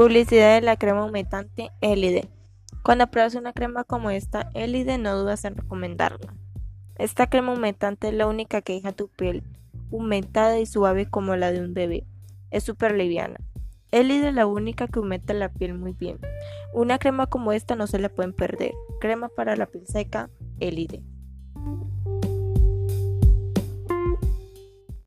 Publicidad de la crema humectante Elide. Cuando pruebas una crema como esta, Elide, no dudas en recomendarla. Esta crema humectante es la única que deja tu piel humectada y suave como la de un bebé. Es súper liviana. Elide es la única que humecta la piel muy bien. Una crema como esta no se la pueden perder. Crema para la piel seca, Elide.